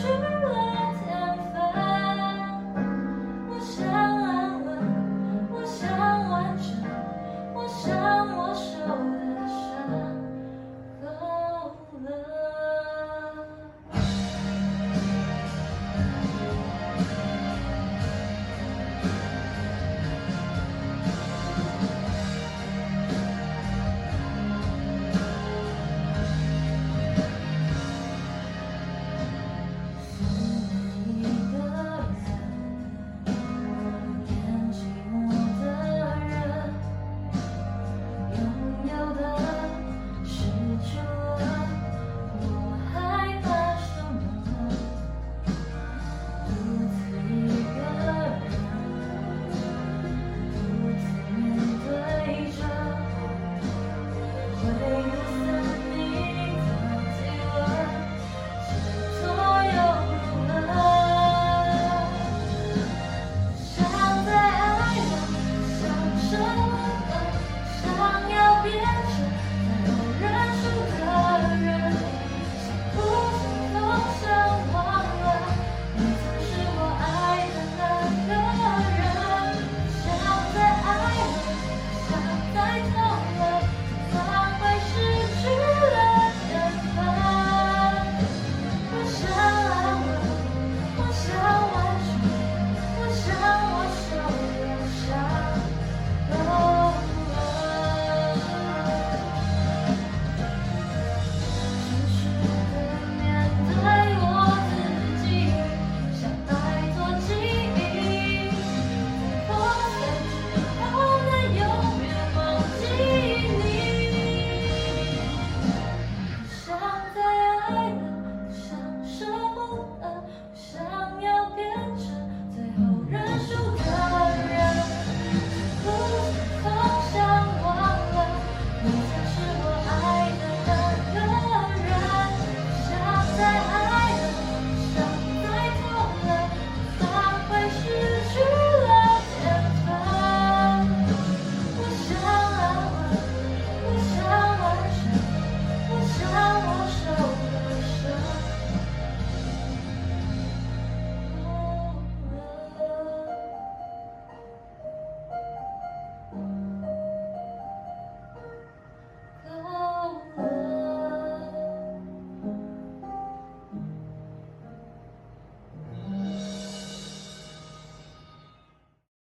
treasure.